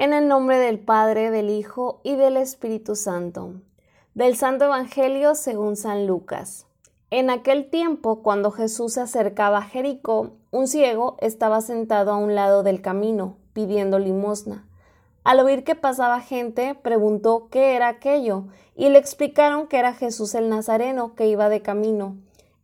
En el nombre del Padre, del Hijo y del Espíritu Santo. Del Santo Evangelio según San Lucas. En aquel tiempo, cuando Jesús se acercaba a Jericó, un ciego estaba sentado a un lado del camino, pidiendo limosna. Al oír que pasaba gente, preguntó qué era aquello, y le explicaron que era Jesús el Nazareno que iba de camino.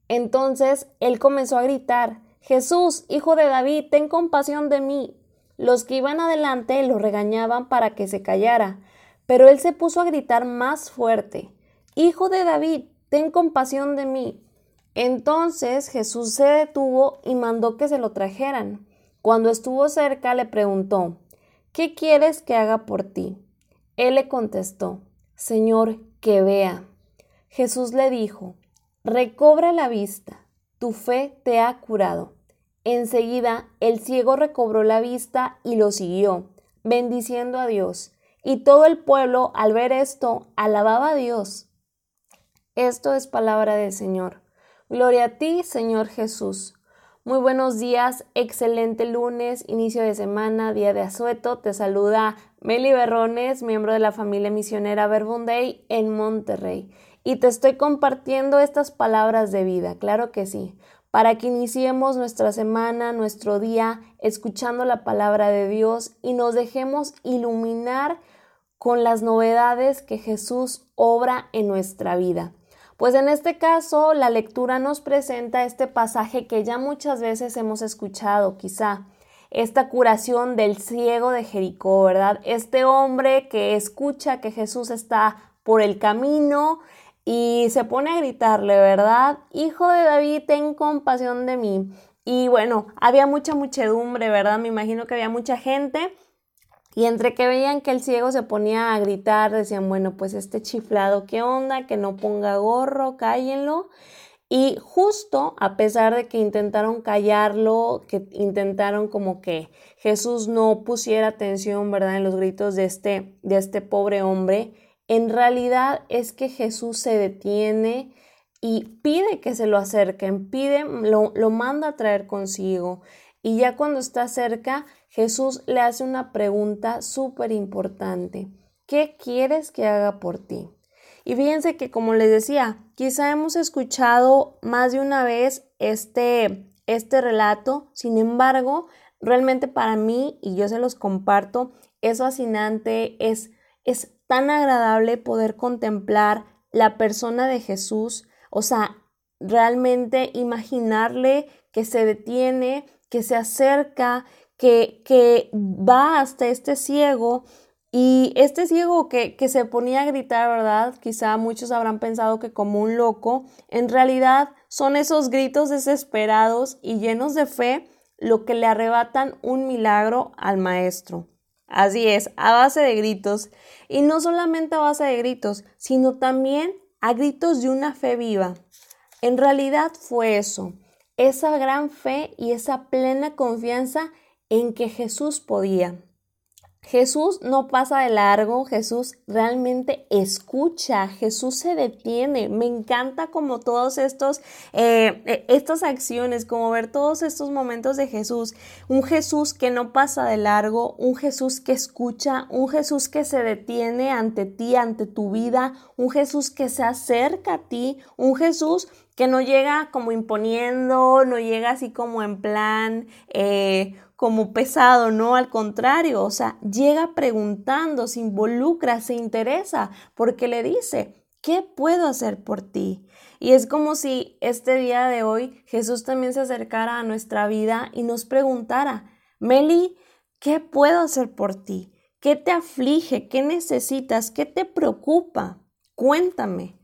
Entonces él comenzó a gritar Jesús, hijo de David, ten compasión de mí. Los que iban adelante lo regañaban para que se callara, pero él se puso a gritar más fuerte, Hijo de David, ten compasión de mí. Entonces Jesús se detuvo y mandó que se lo trajeran. Cuando estuvo cerca le preguntó, ¿qué quieres que haga por ti? Él le contestó, Señor, que vea. Jesús le dijo, recobra la vista, tu fe te ha curado. Enseguida el ciego recobró la vista y lo siguió, bendiciendo a Dios. Y todo el pueblo, al ver esto, alababa a Dios. Esto es palabra del Señor. Gloria a ti, Señor Jesús. Muy buenos días, excelente lunes, inicio de semana, día de asueto. Te saluda Meli Berrones, miembro de la familia misionera Verbunday en Monterrey. Y te estoy compartiendo estas palabras de vida, claro que sí para que iniciemos nuestra semana, nuestro día, escuchando la palabra de Dios y nos dejemos iluminar con las novedades que Jesús obra en nuestra vida. Pues en este caso, la lectura nos presenta este pasaje que ya muchas veces hemos escuchado, quizá, esta curación del ciego de Jericó, ¿verdad? Este hombre que escucha que Jesús está por el camino y se pone a gritarle, ¿verdad? Hijo de David, ten compasión de mí. Y bueno, había mucha muchedumbre, ¿verdad? Me imagino que había mucha gente. Y entre que veían que el ciego se ponía a gritar, decían, bueno, pues este chiflado, ¿qué onda? Que no ponga gorro, cállenlo. Y justo a pesar de que intentaron callarlo, que intentaron como que Jesús no pusiera atención, ¿verdad? En los gritos de este, de este pobre hombre, en realidad es que Jesús se detiene y pide que se lo acerquen, pide, lo, lo manda a traer consigo. Y ya cuando está cerca, Jesús le hace una pregunta súper importante. ¿Qué quieres que haga por ti? Y fíjense que, como les decía, quizá hemos escuchado más de una vez este, este relato, sin embargo, realmente para mí, y yo se los comparto, es fascinante, es, es tan agradable poder contemplar la persona de Jesús, o sea, realmente imaginarle que se detiene, que se acerca, que, que va hasta este ciego y este ciego que, que, se ponía a gritar, ¿verdad? Quizá muchos habrán pensado que como un loco, en realidad son esos gritos desesperados y llenos de fe lo que le arrebatan un milagro al maestro. Así es, a base de gritos. Y no solamente a base de gritos, sino también a gritos de una fe viva. En realidad fue eso, esa gran fe y esa plena confianza en que Jesús podía. Jesús no pasa de largo, Jesús realmente escucha, Jesús se detiene. Me encanta como todos estos, eh, eh, estas acciones, como ver todos estos momentos de Jesús. Un Jesús que no pasa de largo, un Jesús que escucha, un Jesús que se detiene ante ti, ante tu vida, un Jesús que se acerca a ti, un Jesús que no llega como imponiendo, no llega así como en plan, eh, como pesado, no, al contrario, o sea, llega preguntando, se involucra, se interesa, porque le dice, ¿qué puedo hacer por ti? Y es como si este día de hoy Jesús también se acercara a nuestra vida y nos preguntara, Meli, ¿qué puedo hacer por ti? ¿Qué te aflige? ¿Qué necesitas? ¿Qué te preocupa? Cuéntame.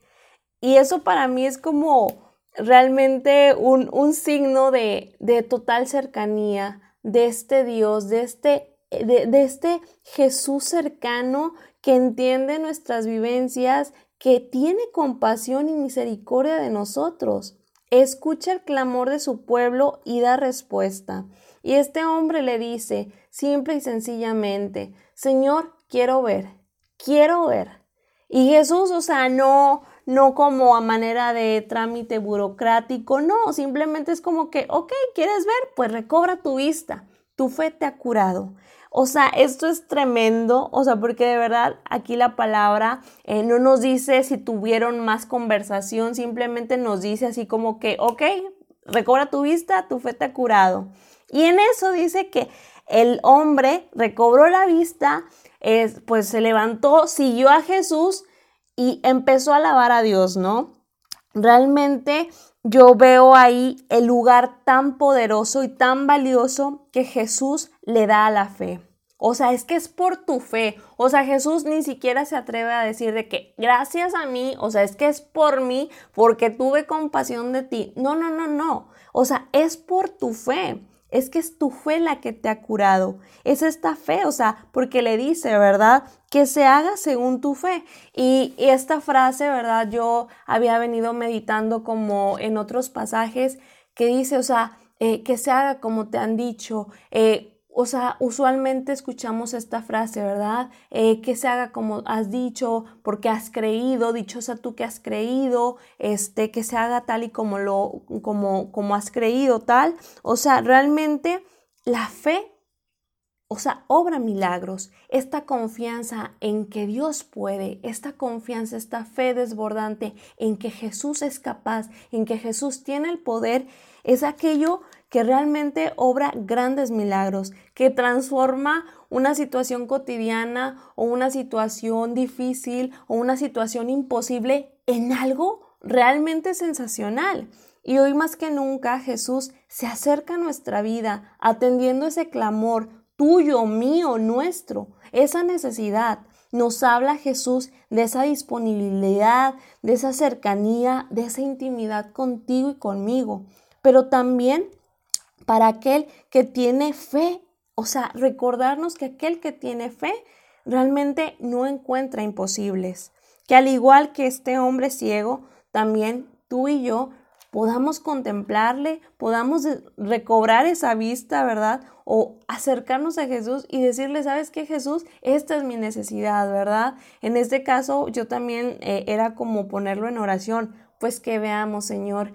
Y eso para mí es como realmente un, un signo de, de total cercanía, de este Dios, de este, de, este Jesús cercano que entiende nuestras vivencias, que tiene compasión y misericordia de nosotros. Escucha el clamor de su pueblo y da respuesta. Y este hombre le dice, simple y sencillamente, Señor, quiero ver, quiero ver. Y Jesús, o sea, no, no como a manera de trámite burocrático, no, simplemente es como que, ok, ¿quieres ver? Pues recobra tu vista, tu fe te ha curado. O sea, esto es tremendo, o sea, porque de verdad aquí la palabra eh, no nos dice si tuvieron más conversación, simplemente nos dice así como que, ok, recobra tu vista, tu fe te ha curado. Y en eso dice que el hombre recobró la vista, pues se levantó, siguió a Jesús y empezó a alabar a Dios, ¿no? Realmente yo veo ahí el lugar tan poderoso y tan valioso que Jesús le da a la fe. O sea, es que es por tu fe. O sea, Jesús ni siquiera se atreve a decir de que gracias a mí, o sea, es que es por mí, porque tuve compasión de ti. No, no, no, no. O sea, es por tu fe es que es tu fe la que te ha curado. Es esta fe, o sea, porque le dice, ¿verdad? Que se haga según tu fe. Y, esta frase, ¿verdad? Yo había venido meditando como en otros pasajes que dice, o sea, eh, que se haga como te han dicho. Eh, o sea, usualmente escuchamos esta frase, ¿verdad? Eh, que se haga como has dicho, porque has creído, dichosa tú que has creído, este, que se haga tal y como lo, como, como has creído, tal. O sea, realmente la fe, o sea, obra milagros. Esta confianza en que Dios puede, esta confianza, esta fe desbordante en que Jesús es capaz, en que Jesús tiene el poder, es aquello que realmente obra grandes milagros, que transforma una situación cotidiana o una situación difícil o una situación imposible en algo realmente sensacional. Y hoy más que nunca Jesús se acerca a nuestra vida atendiendo ese clamor tuyo, mío, nuestro, esa necesidad. Nos habla Jesús de esa disponibilidad, de esa cercanía, de esa intimidad contigo y conmigo, pero también para aquel que tiene fe. O sea, recordarnos que aquel que tiene fe realmente no encuentra imposibles. Que al igual que este hombre ciego, también tú y yo podamos contemplarle, podamos recobrar esa vista, ¿verdad? O acercarnos a Jesús y decirle, ¿sabes qué, Jesús? Esta es mi necesidad, ¿verdad? En este caso, yo también eh, era como ponerlo en oración pues que veamos, Señor.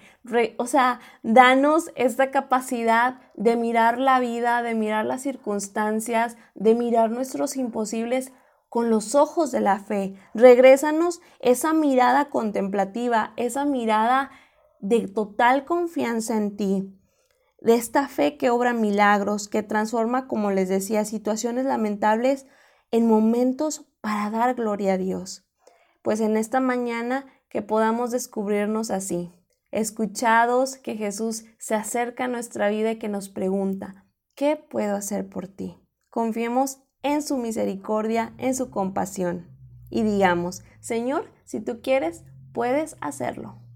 o sea, danos esta capacidad de mirar la vida, de mirar las circunstancias, de mirar nuestros imposibles con los ojos de la fe. Regrésanos esa mirada contemplativa, esa mirada de total confianza en ti, de esta fe que obra milagros, que transforma, como les decía, situaciones lamentables en momentos para dar gloria a Dios. Pues en esta mañana que podamos descubrirnos así, escuchados que Jesús se acerca a nuestra vida y que nos pregunta, ¿qué puedo hacer por ti? Confiemos en su misericordia, en su compasión y digamos, Señor, si tú quieres, puedes hacerlo.